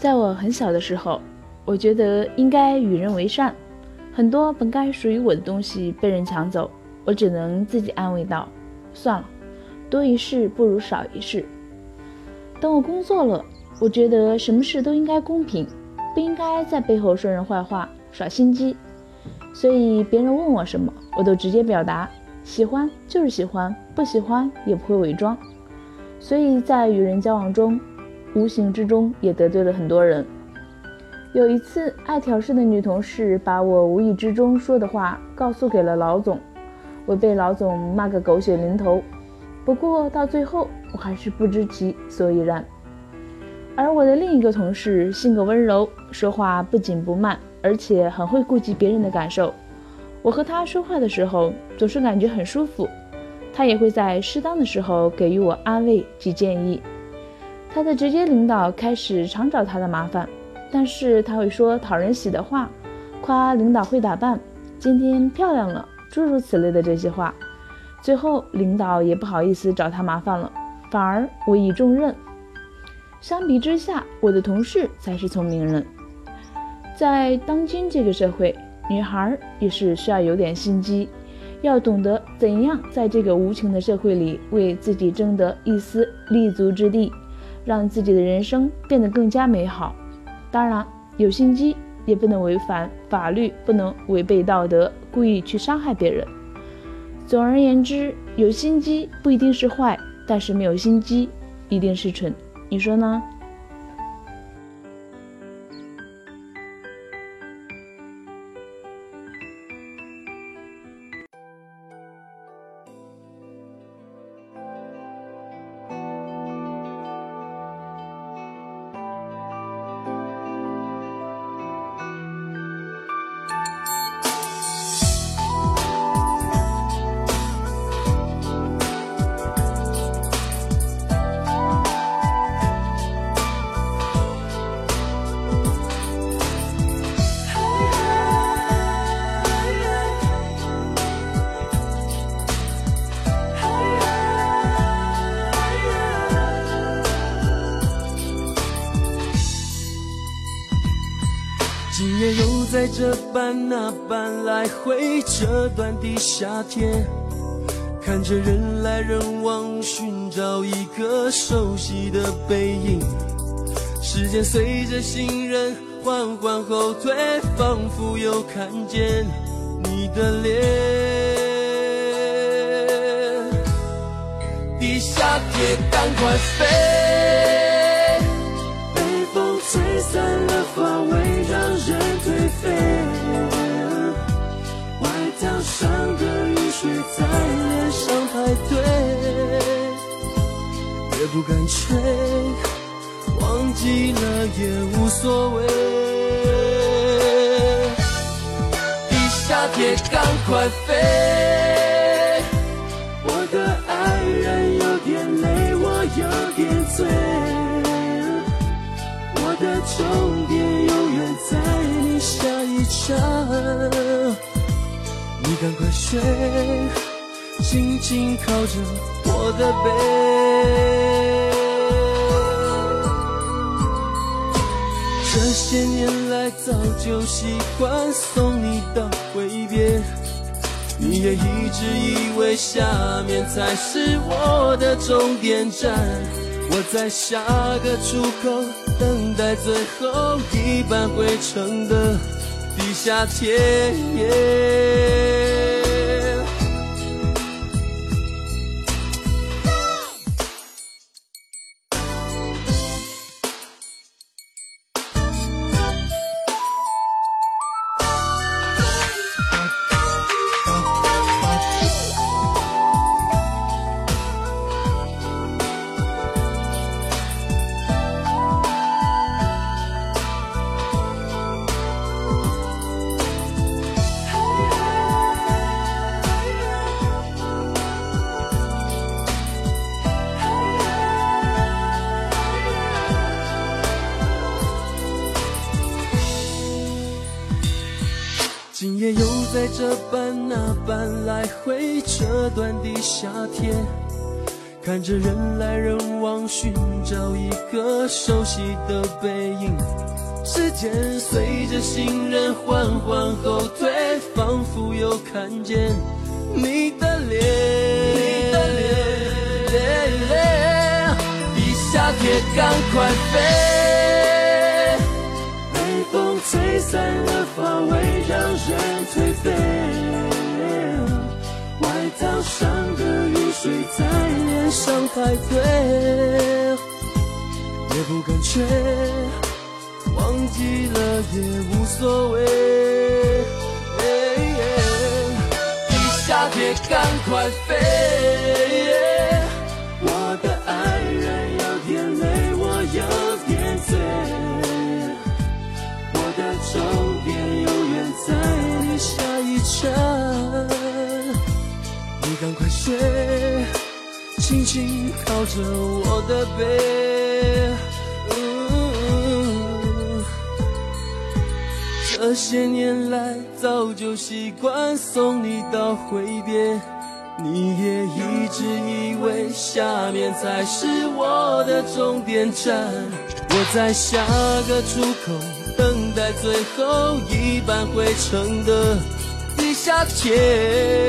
在我很小的时候，我觉得应该与人为善，很多本该属于我的东西被人抢走，我只能自己安慰道：“算了，多一事不如少一事。”等我工作了，我觉得什么事都应该公平，不应该在背后说人坏话、耍心机。所以别人问我什么，我都直接表达，喜欢就是喜欢，不喜欢也不会伪装。所以在与人交往中，无形之中也得罪了很多人。有一次，爱挑事的女同事把我无意之中说的话告诉给了老总，我被老总骂个狗血淋头。不过到最后，我还是不知其所以然。而我的另一个同事性格温柔，说话不紧不慢，而且很会顾及别人的感受。我和他说话的时候，总是感觉很舒服。他也会在适当的时候给予我安慰及建议。他的直接领导开始常找他的麻烦，但是他会说讨人喜的话，夸领导会打扮，今天漂亮了，诸如此类的这些话。最后领导也不好意思找他麻烦了，反而委以重任。相比之下，我的同事才是聪明人。在当今这个社会，女孩也是需要有点心机，要懂得怎样在这个无情的社会里为自己争得一丝立足之地。让自己的人生变得更加美好。当然，有心机也不能违反法律，不能违背道德，故意去伤害别人。总而言之，有心机不一定是坏，但是没有心机一定是蠢。你说呢？这般那般来回这段的夏天，看着人来人往，寻找一个熟悉的背影。时间随着行人缓缓后退，仿佛又看见你的脸。地下铁，赶快飞。散了花记了也无所谓。的夏天，赶快飞！我的爱人有点累，我有点醉。我的终点永远在你下一站，你赶快睡，紧紧靠着我的背。这些年来早就习惯送你到挥别，你也一直以为下面才是我的终点站。我在下个出口等待最后一班回程的地下铁。今夜又在这般那般来回这段的夏天，看着人来人往，寻找一个熟悉的背影。时间随着行人缓缓后退，仿佛又看见你的脸。你的脸，地下铁赶快飞，让人颓废。外套上的雨水在脸上排队，也不敢吹。忘记了也无所谓。地下铁赶快飞，轻轻靠着我的背。这些年来，早就习惯送你到挥别，你也一直以为下面才是我的终点站。我在下个出口，等待最后一班回程的地下铁。